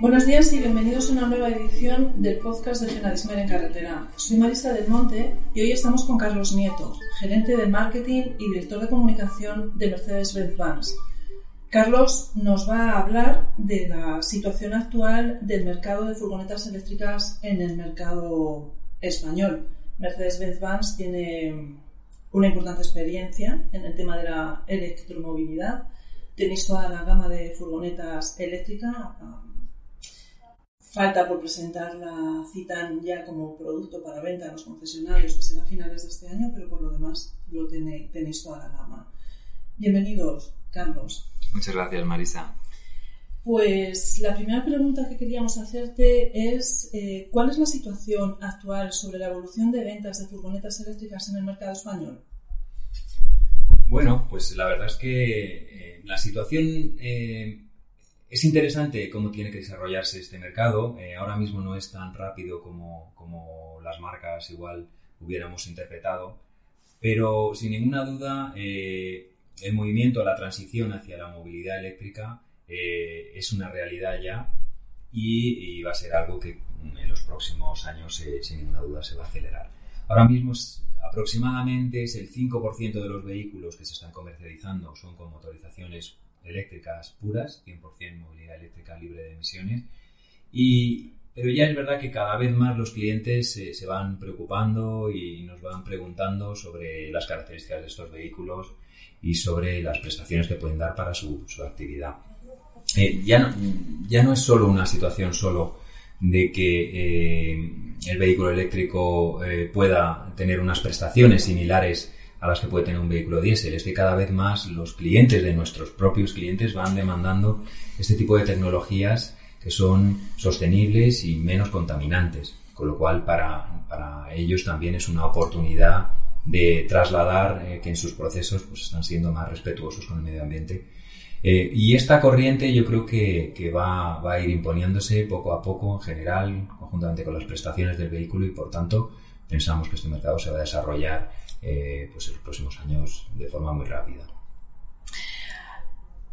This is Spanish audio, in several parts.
Buenos días y bienvenidos a una nueva edición del podcast de Genadismer en Carretera. Soy Marisa del Monte y hoy estamos con Carlos Nieto, gerente de marketing y director de comunicación de Mercedes-Benz Vans. Carlos nos va a hablar de la situación actual del mercado de furgonetas eléctricas en el mercado español. Mercedes-Benz Vans tiene una importante experiencia en el tema de la electromovilidad. Tenéis toda la gama de furgonetas eléctricas Falta por presentar la Citan ya como producto para venta en los concesionarios, que será a finales de este año, pero por lo demás lo tenéis, toda la gama. Bienvenidos, Carlos. Muchas gracias, Marisa. Pues la primera pregunta que queríamos hacerte es eh, ¿cuál es la situación actual sobre la evolución de ventas de furgonetas eléctricas en el mercado español? Bueno, pues la verdad es que eh, la situación eh, es interesante cómo tiene que desarrollarse este mercado. Eh, ahora mismo no es tan rápido como, como, las marcas igual hubiéramos interpretado, pero sin ninguna duda eh, el movimiento, la transición hacia la movilidad eléctrica eh, es una realidad ya y, va a ser algo que en los próximos años sin ninguna duda se va a acelerar. Ahora mismo aproximadamente es el 5% de los vehículos que se están comercializando son con motorizaciones eléctricas puras, 100% movilidad eléctrica libre de emisiones. Y, pero ya es verdad que cada vez más los clientes se van preocupando y nos van preguntando sobre las características de estos vehículos y sobre las prestaciones que pueden dar para su, actividad. Eh, ya, no, ya no es solo una situación solo de que eh, el vehículo eléctrico eh, pueda tener unas prestaciones similares a las que puede tener un vehículo diésel. Es que cada vez más los clientes de nuestros propios clientes van demandando este tipo de tecnologías que son sostenibles y menos contaminantes. Con lo cual, para, para ellos también es una oportunidad de trasladar eh, que en sus procesos pues, están siendo más respetuosos con el medio ambiente. Eh, y esta corriente yo creo que, que va, va, a ir imponiéndose poco a poco en general, conjuntamente con las prestaciones del vehículo y por tanto pensamos que este mercado se va a desarrollar eh, pues en los próximos años de forma muy rápida.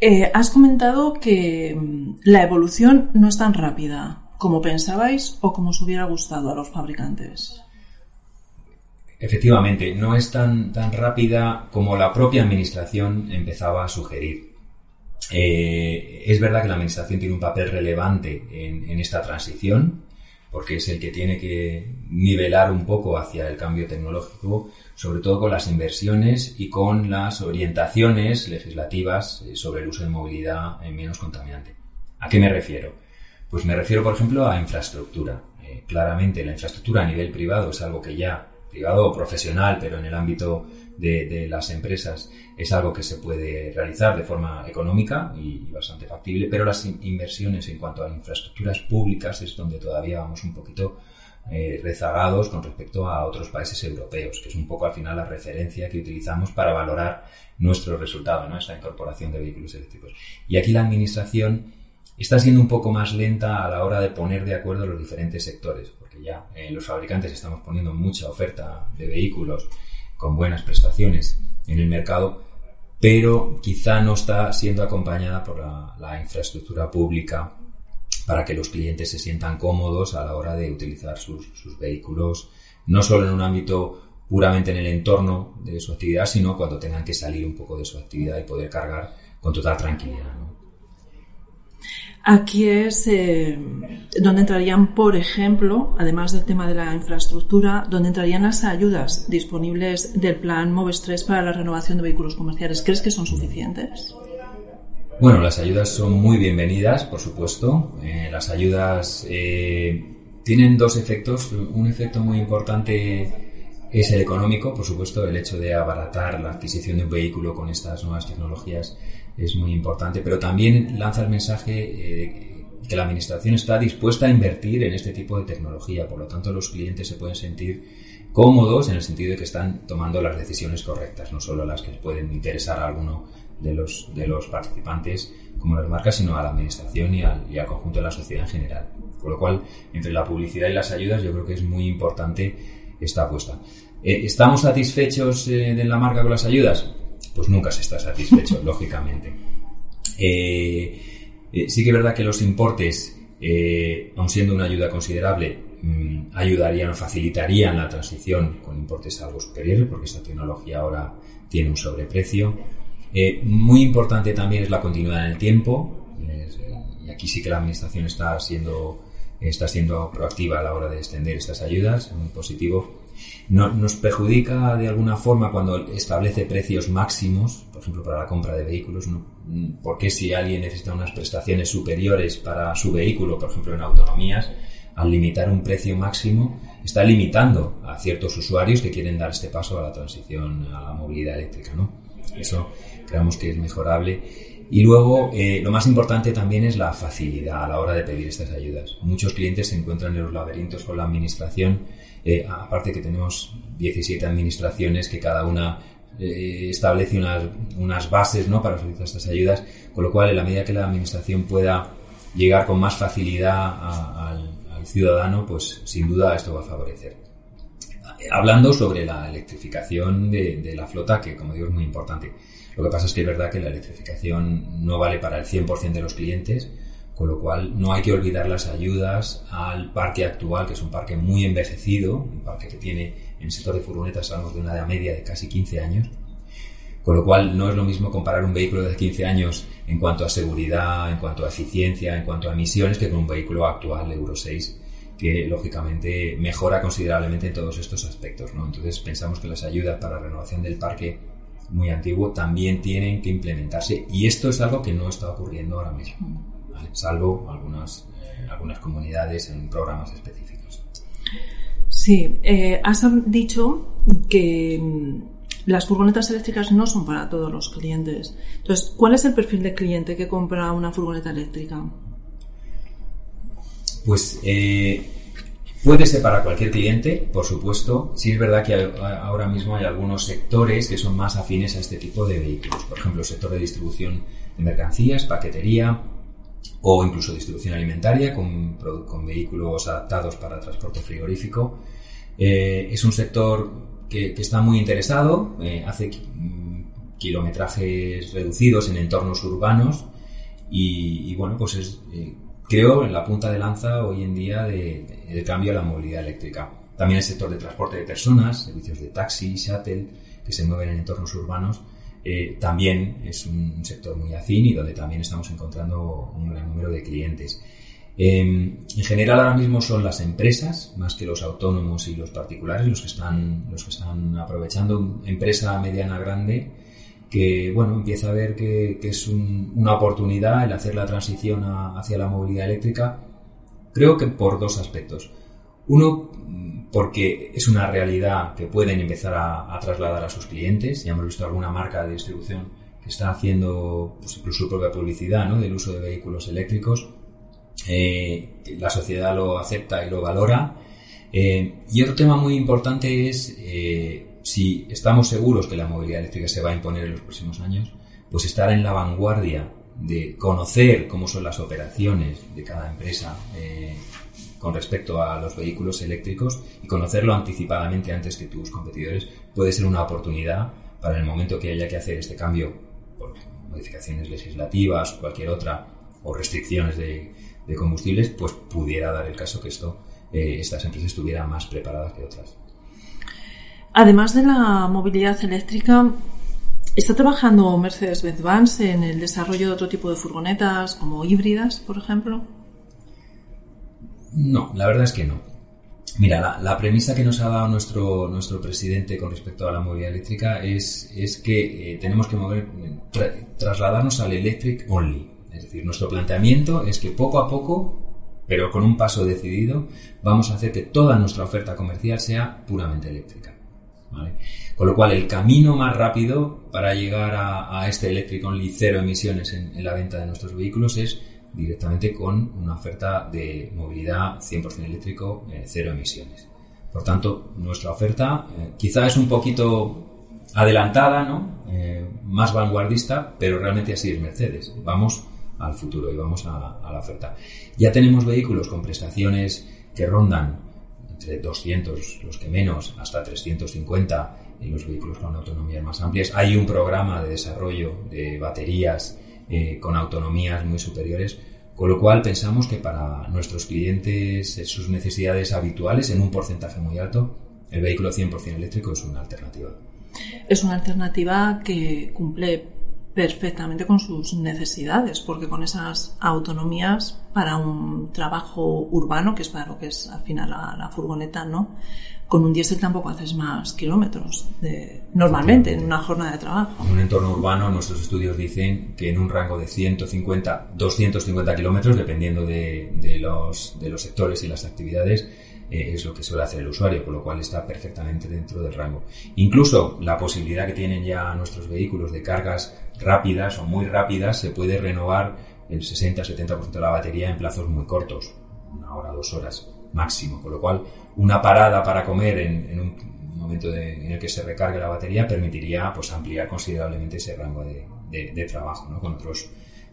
Eh, has comentado que mm, la evolución no es tan rápida como pensabais o como os hubiera gustado a los fabricantes. Efectivamente, no es tan, tan rápida como la propia administración empezaba a sugerir. Eh, es verdad que la administración tiene un papel relevante en esta transición, porque es el que tiene que nivelar un poco hacia el cambio tecnológico, sobre todo con las inversiones y con las orientaciones legislativas eh, sobre el uso de movilidad menos contaminante. ¿A qué me refiero? Pues me refiero, por ejemplo, a infraestructura. Eh, claramente la infraestructura a nivel privado es algo que ya, privado o profesional, pero en el ámbito de, las empresas es algo que se puede realizar de forma económica y bastante factible, pero las inversiones en cuanto a infraestructuras públicas es donde todavía vamos un poquito eh, rezagados con respecto a otros países europeos, que es un poco al final la referencia que utilizamos para valorar nuestro resultado, ¿no? esta incorporación de vehículos eléctricos. Y aquí la administración está siendo un poco más lenta a la hora de poner de acuerdo los diferentes sectores, porque ya eh, los fabricantes estamos poniendo mucha oferta de vehículos con buenas prestaciones en el mercado, pero quizá no está siendo acompañada por la, infraestructura pública para que los clientes se sientan cómodos a la hora de utilizar sus, sus, vehículos, no solo en un ámbito puramente en el entorno de su actividad, sino cuando tengan que salir un poco de su actividad y poder cargar con total tranquilidad. Aquí es eh, donde entrarían, por ejemplo, además del tema de la infraestructura, donde entrarían las ayudas disponibles del plan MOVES 3 para la renovación de vehículos comerciales. ¿Crees que son suficientes? Bueno, las ayudas son muy bienvenidas, por supuesto. Eh, las ayudas eh, tienen dos efectos. Un efecto muy importante es el económico, por supuesto, el hecho de abaratar la adquisición de un vehículo con estas nuevas tecnologías es muy importante, pero también lanza el mensaje eh, que la Administración está dispuesta a invertir en este tipo de tecnología, por lo tanto los clientes se pueden sentir cómodos en el sentido de que están tomando las decisiones correctas, no solo las que pueden interesar a alguno de los, de los participantes como las marcas, sino a la Administración y al, y al conjunto de la sociedad en general. Con lo cual, entre la publicidad y las ayudas, yo creo que es muy importante esta apuesta. Eh, ¿Estamos satisfechos eh, de la marca con las ayudas? Pues nunca se está satisfecho, lógicamente. Eh, sí que es verdad que los importes, aun siendo una ayuda considerable, mm, ayudarían o facilitarían la transición con importes algo superiores, porque esta tecnología ahora tiene un sobreprecio. muy importante también es la continuidad en el tiempo, y aquí sí que la Administración está siendo está siendo proactiva a la hora de extender estas ayudas, muy positivo. No, nos perjudica de alguna forma cuando establece precios máximos, por ejemplo, para la compra de vehículos, ¿no? porque si alguien necesita unas prestaciones superiores para su vehículo, por ejemplo, en autonomías, al limitar un precio máximo, está limitando a ciertos usuarios que quieren dar este paso a la transición a la movilidad eléctrica. ¿no? Eso creemos que es mejorable y luego, eh, lo más importante también es la facilidad a la hora de pedir estas ayudas. Muchos clientes se encuentran en los laberintos con la administración, eh, aparte que tenemos 17 administraciones que cada una eh, establece unas, unas bases ¿no? para solicitar estas ayudas, con lo cual, en la medida que la administración pueda llegar con más facilidad al, ciudadano, pues sin duda esto va a favorecer. Hablando sobre la electrificación de, de la flota, que como digo es muy importante. Lo que pasa es que es verdad que la electrificación no vale para el 100% de los clientes, con lo cual no hay que olvidar las ayudas al parque actual, que es un parque muy envejecido, un parque que tiene en el sector de furgonetas hablamos de una edad media de casi 15 años, con lo cual no es lo mismo comparar un vehículo de 15 años en cuanto a seguridad, en cuanto a eficiencia, en cuanto a emisiones, que con un vehículo actual Euro 6 que lógicamente mejora considerablemente en todos estos aspectos. ¿no? Entonces pensamos que las ayudas para renovación del parque muy antiguo también tienen que implementarse y esto es algo que no está ocurriendo ahora mismo, salvo algunas, algunas comunidades en programas específicos. Sí, eh, has dicho que las furgonetas eléctricas no son para todos los clientes. Entonces, ¿cuál es el perfil de cliente que compra una furgoneta eléctrica? Pues eh, Puede ser para cualquier cliente, por supuesto. Sí es verdad que ahora mismo hay algunos sectores que son más afines a este tipo de vehículos. Por ejemplo, el sector de distribución de mercancías, paquetería o incluso distribución alimentaria con, vehículos adaptados para transporte frigorífico. Eh, es un sector que, está muy interesado, eh, hace kilometrajes reducidos en entornos urbanos y, bueno, pues es... Eh, creo, en la punta de lanza hoy en día de, cambio a la movilidad eléctrica. También el sector de transporte de personas, servicios de taxi, shuttle, que se mueven en entornos urbanos, eh, también es un sector muy afín y donde también estamos encontrando un gran número de clientes. Em, en general ahora mismo son las empresas, más que los autónomos y los particulares, los que están, los que están aprovechando. Empresa mediana grande que bueno, empieza a ver que, es una oportunidad el hacer la transición hacia la movilidad eléctrica, creo que por dos aspectos. Uno, porque es una realidad que pueden empezar a, trasladar a sus clientes. Ya hemos visto alguna marca de distribución que está haciendo pues, incluso su propia publicidad del uso de vehículos eléctricos. Eh, la sociedad lo acepta y lo valora. Eh, y otro tema muy importante es eh, si estamos seguros que la movilidad eléctrica se va a imponer en los próximos años, pues estar en la vanguardia de conocer cómo son las operaciones de cada empresa con respecto a los vehículos eléctricos y conocerlo anticipadamente antes que tus competidores puede ser una oportunidad para el momento que haya que hacer este cambio por modificaciones legislativas o cualquier otra o restricciones de, combustibles, pues pudiera dar el caso que esto eh, estas empresas estuvieran más preparadas que otras. Además de la movilidad eléctrica, ¿está trabajando Mercedes-Benz en el desarrollo de otro tipo de furgonetas, como híbridas, por ejemplo? No, la verdad es que no. Mira, la, premisa que nos ha dado nuestro, nuestro presidente con respecto a la movilidad eléctrica es, es que eh, tenemos que mover, trasladarnos al electric only. Es decir, nuestro planteamiento es que poco a poco pero con un paso decidido vamos a hacer que toda nuestra oferta comercial sea puramente eléctrica. Con lo cual, el camino más rápido para llegar a, este eléctrico only cero emisiones en, la venta de nuestros vehículos es directamente con una oferta de movilidad 100% eléctrico, eh, cero emisiones. Por tanto, nuestra oferta eh, quizá es un poquito adelantada, ¿no? Eh, más vanguardista, pero realmente así es Mercedes. Vamos al futuro y vamos a, la oferta. Ya tenemos vehículos con prestaciones que rondan entre 200, los que menos, hasta 350 en los vehículos con autonomías más amplias. Hay un programa de desarrollo de baterías eh, con autonomías muy superiores, con lo cual pensamos que para nuestros clientes, sus necesidades habituales, en un porcentaje muy alto, el vehículo 100% eléctrico es una alternativa. Es una alternativa que cumple perfectamente con sus necesidades, porque con esas autonomías para un trabajo urbano, que es para lo que es al final la, furgoneta, ¿no? Con un diésel tampoco haces más kilómetros normalmente en una jornada de trabajo. En un entorno urbano, nuestros estudios dicen que en un rango de 150, 250 kilómetros, dependiendo de, de, los, de los sectores y las actividades, eh, es lo que suele hacer el usuario, con lo cual está perfectamente dentro del rango. Incluso la posibilidad que tienen ya nuestros vehículos de cargas rápidas o muy rápidas, se puede renovar el 60-70% de la batería en plazos muy cortos, una hora, dos horas máximo, con lo cual una parada para comer en, un momento en el que se recargue la batería permitiría pues ampliar considerablemente ese rango de, trabajo, ¿no? con otros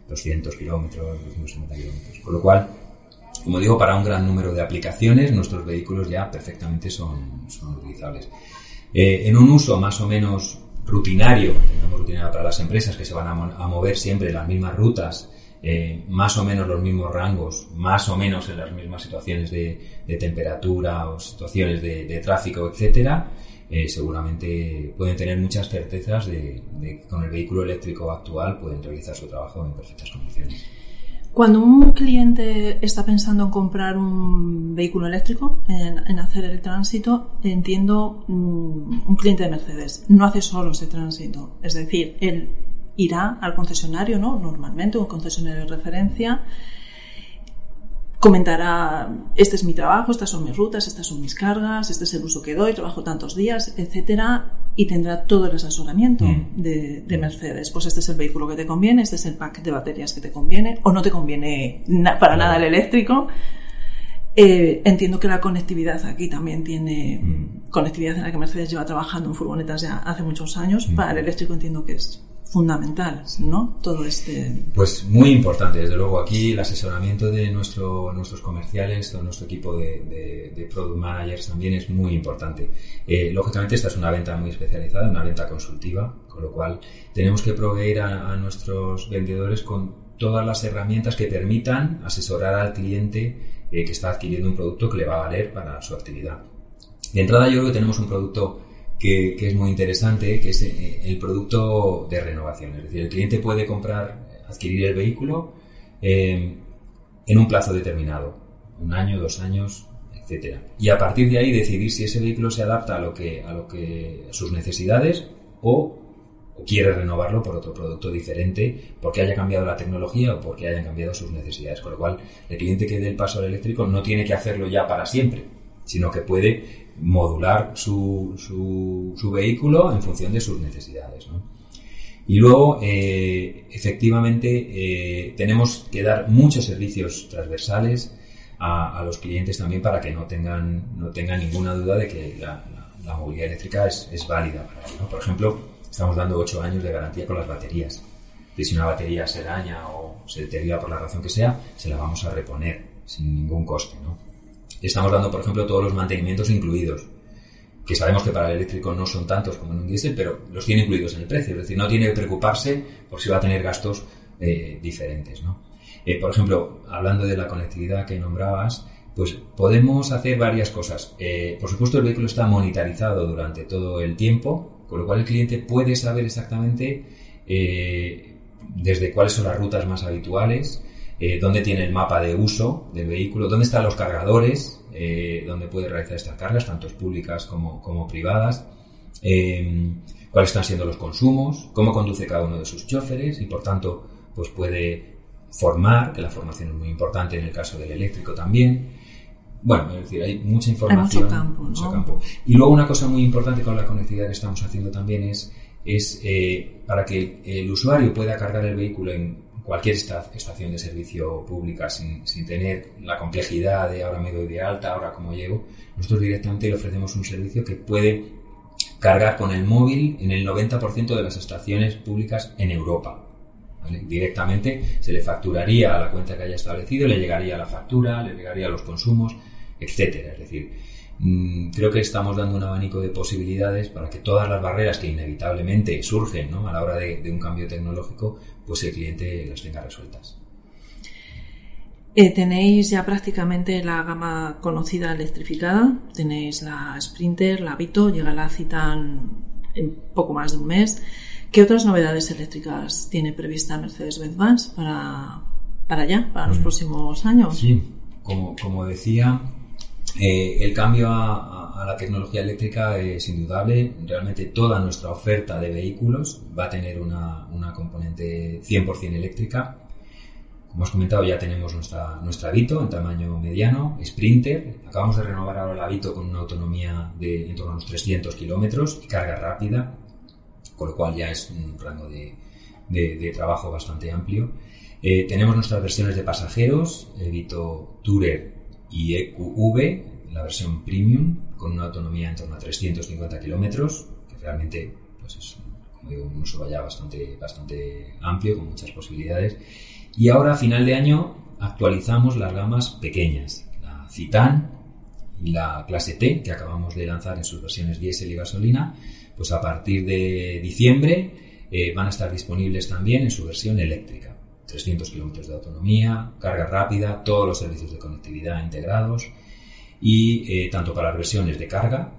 200 kilómetros, 250 kilómetros. Con lo cual, como digo, para un gran número de aplicaciones, nuestros vehículos ya perfectamente son, son utilizables. Eh, en un uso más o menos rutinario, tenemos rutinario para las empresas que se van a, mover siempre las mismas rutas, eh, más o menos los mismos rangos, más o menos en las mismas situaciones de, temperatura o situaciones de, tráfico, etcétera, eh, seguramente pueden tener muchas certezas de, de que con el vehículo eléctrico actual pueden realizar su trabajo en perfectas condiciones. Cuando un cliente está pensando en comprar un vehículo eléctrico, en, hacer el tránsito, entiendo mm, un cliente de Mercedes no hace solo ese tránsito. Es decir, él irá al concesionario, ¿no? Normalmente, un concesionario de referencia, comentará, este es mi trabajo, estas son mis rutas, estas son mis cargas, este es el uso que doy, trabajo tantos días, etcétera, y tendrá todo el asesoramiento mm. de, Mercedes. Pues este es el vehículo que te conviene, este es el pack de baterías que te conviene, o no te conviene para nada el eléctrico. Eh, entiendo que la conectividad aquí también tiene mm. conectividad en la que Mercedes lleva trabajando en furgonetas ya hace muchos años. Mm. Para el eléctrico entiendo que es fundamental, ¿no? Todo este... Pues muy importante, desde luego. Aquí el asesoramiento de nuestro, nuestros comerciales, todo nuestro equipo de, product managers también es muy importante. Eh, lógicamente esta es una venta muy especializada, una venta consultiva, con lo cual tenemos que proveer a, nuestros vendedores con todas las herramientas que permitan asesorar al cliente eh, que está adquiriendo un producto que le va a valer para su actividad. De entrada yo creo que tenemos un producto que, es muy interesante, que es eh, el producto de renovación. Es decir, el cliente puede comprar, adquirir el vehículo eh, en un plazo determinado, un año, dos años, etcétera. Y a partir de ahí decidir si ese vehículo se adapta a lo que a lo que a sus necesidades o, quiere renovarlo por otro producto diferente porque haya cambiado la tecnología o porque hayan cambiado sus necesidades. Con lo cual, el cliente que dé el paso al eléctrico no tiene que hacerlo ya para siempre, sino que puede modular su, su, vehículo en función de sus necesidades. Y luego, eh, efectivamente, eh, tenemos que dar muchos servicios transversales a, los clientes también para que no tengan, no tengan ninguna duda de que la, movilidad eléctrica es, es válida para ellos. Por ejemplo, estamos dando 8 años de garantía con las baterías. Y si una batería se daña o se deteriora por la razón que sea, se la vamos a reponer sin ningún coste. ¿no? Estamos dando, por ejemplo, todos los mantenimientos incluidos, que sabemos que para el eléctrico no son tantos como en un diésel, pero los tiene incluidos en el precio. Es decir, no tiene que preocuparse por si va a tener gastos eh, diferentes. ¿no? Eh, por ejemplo, hablando de la conectividad que nombrabas, pues podemos hacer varias cosas. Eh, por supuesto, el vehículo está monitorizado durante todo el tiempo, con lo cual el cliente puede saber exactamente desde cuáles son las rutas más habituales, eh, dónde tiene el mapa de uso del vehículo, dónde están los cargadores, eh, dónde puede realizar estas cargas, tanto públicas como, como privadas, eh, cuáles están siendo los consumos, cómo conduce cada uno de sus choferes y por tanto pues puede formar, que la formación es muy importante en el caso del eléctrico también. Bueno, es decir, hay mucha información. Hay mucho campo, Y luego una cosa muy importante con la conectividad que estamos haciendo también es, es eh, para que el usuario pueda cargar el vehículo en cualquier estación de servicio pública sin, sin, tener la complejidad de ahora me doy de alta, ahora cómo llego, nosotros directamente le ofrecemos un servicio que puede cargar con el móvil en el 90% de las estaciones públicas en Europa. Directamente se le facturaría a la cuenta que haya establecido, le llegaría la factura, le llegaría los consumos, etcétera. Es decir, creo que estamos dando un abanico de posibilidades para que todas las barreras que inevitablemente surgen a la hora de un cambio tecnológico pues el cliente las tenga resueltas. Eh, tenéis ya prácticamente la gama conocida electrificada, tenéis la Sprinter, la Vito, llega la Citan en poco más de un mes. ¿Qué otras novedades eléctricas tiene prevista Mercedes-Benz para, para allá, para los mm. próximos años? Sí, como, como decía, eh, el cambio a, la tecnología eléctrica es indudable. Realmente toda nuestra oferta de vehículos va a tener una, una componente 100% eléctrica. Como has comentado, ya tenemos nuestra, nuestra Vito en tamaño mediano, Sprinter. Acabamos de renovar ahora la Vito con una autonomía de en torno a unos 300 kilómetros y carga rápida, con lo cual ya es un rango de, de, trabajo bastante amplio. Eh, tenemos nuestras versiones de pasajeros, Vito Tourer y EQV, la versión premium, con una autonomía en torno a 350 kilómetros, que realmente pues es como digo, un uso ya bastante, bastante amplio, con muchas posibilidades. Y ahora, a final de año, actualizamos las gamas pequeñas, la Citan y la clase T, que acabamos de lanzar en sus versiones diésel y gasolina, pues a partir de diciembre eh, van a estar disponibles también en su versión eléctrica. 300 kilómetros de autonomía, carga rápida, todos los servicios de conectividad integrados y eh, tanto para las versiones de carga,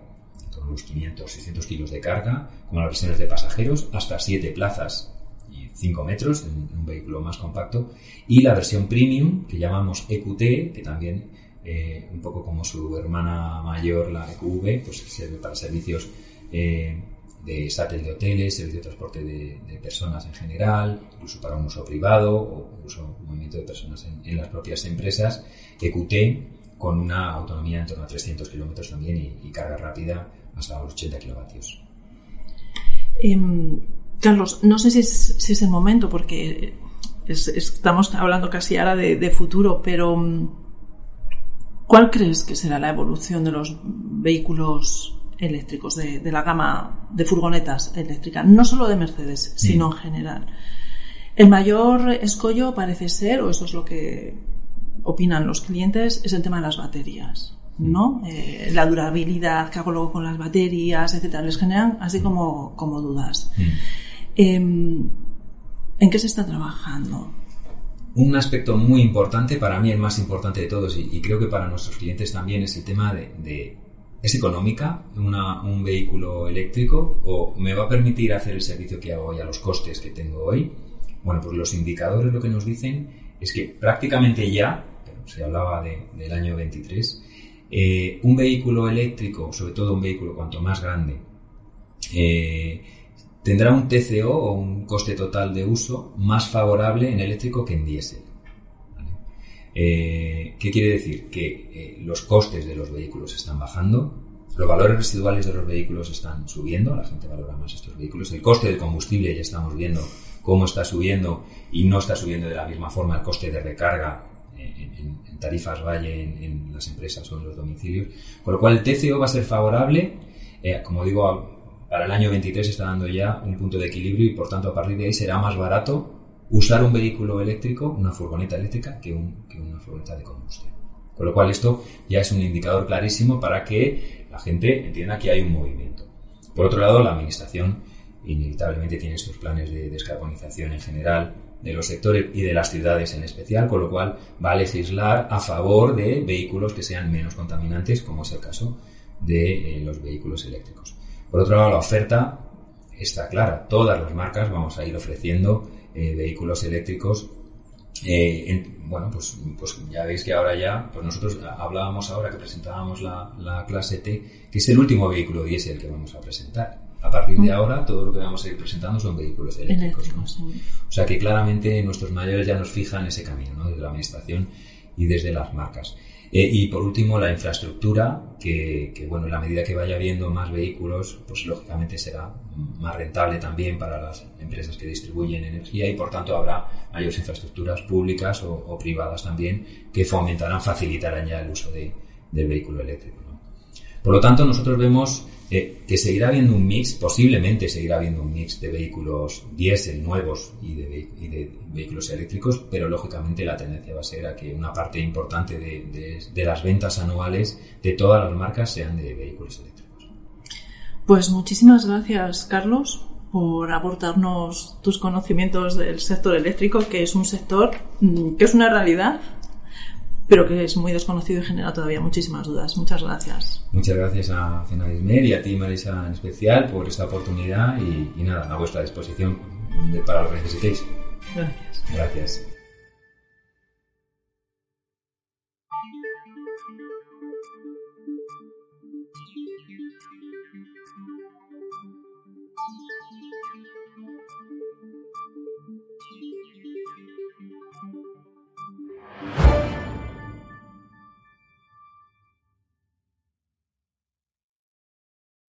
todos los 500, 600 kilos de carga, como las versiones de pasajeros, hasta 7 plazas y 5 metros en un vehículo más compacto, y la versión premium que llamamos EQT, que también eh, un poco como su hermana mayor, la EQV, pues sirve para servicios eh, de satélite de hoteles, servicio de transporte de, personas en general, incluso para un uso privado o incluso movimiento de personas en, las propias empresas, EQT con una autonomía en torno a 300 kilómetros también y, carga rápida hasta los 80 kilovatios. Em, Carlos, no sé si es, el momento porque estamos hablando casi ahora de, de futuro, pero mm, ¿cuál crees que será la evolución de los vehículos eléctricos, de, la gama de furgonetas eléctricas, no solo de Mercedes, sino en general. El mayor escollo parece ser, o eso es lo que opinan los clientes, es el tema de las baterías. ¿no? Eh, la durabilidad, que hago luego con las baterías, etcétera, les generan así como, como dudas. Em, ¿En qué se está trabajando? Un aspecto muy importante, para mí el más importante de todos, y, creo que para nuestros clientes también, es el tema de ¿Es económica un vehículo eléctrico o me va a permitir hacer el servicio que hago hoy a los costes que tengo hoy? Bueno, pues los indicadores lo que nos dicen es que prácticamente ya, pero se hablaba del año 23, eh, un vehículo eléctrico, sobre todo un vehículo cuanto más grande, eh, tendrá un TCO o un coste total de uso más favorable en eléctrico que en diésel. Eh, ¿Qué quiere decir? Que eh, los costes de los vehículos están bajando, los valores residuales de los vehículos están subiendo, la gente valora más estos vehículos, el coste del combustible ya estamos viendo cómo está subiendo y no está subiendo de la misma forma el coste de recarga en, tarifas valle en, las empresas o en los domicilios, con lo cual el TCO va a ser favorable, eh, como digo, para el año 23 está dando ya un punto de equilibrio y por tanto a partir de ahí será más barato usar un vehículo eléctrico, una furgoneta eléctrica, que, una furgoneta de combustión. Con lo cual esto ya es un indicador clarísimo para que la gente entienda que hay un movimiento. Por otro lado, la Administración inevitablemente tiene estos planes de descarbonización en general de los sectores y de las ciudades en especial, con lo cual va a legislar a favor de vehículos que sean menos contaminantes, como es el caso de eh, los vehículos eléctricos. Por otro lado, la oferta está clara. Todas las marcas vamos a ir ofreciendo eh, vehículos eléctricos. Eh, bueno, pues, pues ya veis que ahora ya, pues nosotros hablábamos ahora que presentábamos la, clase T, que es el último vehículo diésel que vamos a presentar. a partir de ahora todo lo que vamos a ir presentando son vehículos eléctricos. O sea que claramente nuestros mayores ya nos fijan ese camino, ¿no? desde la administración y desde las marcas. Eh, y por último, la infraestructura, que, bueno, en la medida que vaya habiendo más vehículos, pues lógicamente será más rentable también para las empresas que distribuyen energía y por tanto habrá mayores infraestructuras públicas o, privadas también que fomentarán, facilitarán ya el uso de, del vehículo eléctrico. Por lo tanto, nosotros vemos eh, que seguirá habiendo un mix, posiblemente seguirá habiendo un mix de vehículos diésel nuevos y de, vehículos eléctricos, pero lógicamente la tendencia va a ser a que una parte importante de, las ventas anuales de todas las marcas sean de vehículos eléctricos. Pues muchísimas gracias, Carlos, por aportarnos tus conocimientos del sector eléctrico, que es un sector mm, que es una realidad pero que es muy desconocido y genera todavía muchísimas dudas. Muchas gracias. Muchas gracias a Cenadismer y a ti, Marisa, en especial, por esta oportunidad y, y nada, a vuestra disposición para lo que necesitéis. Gracias. Gracias.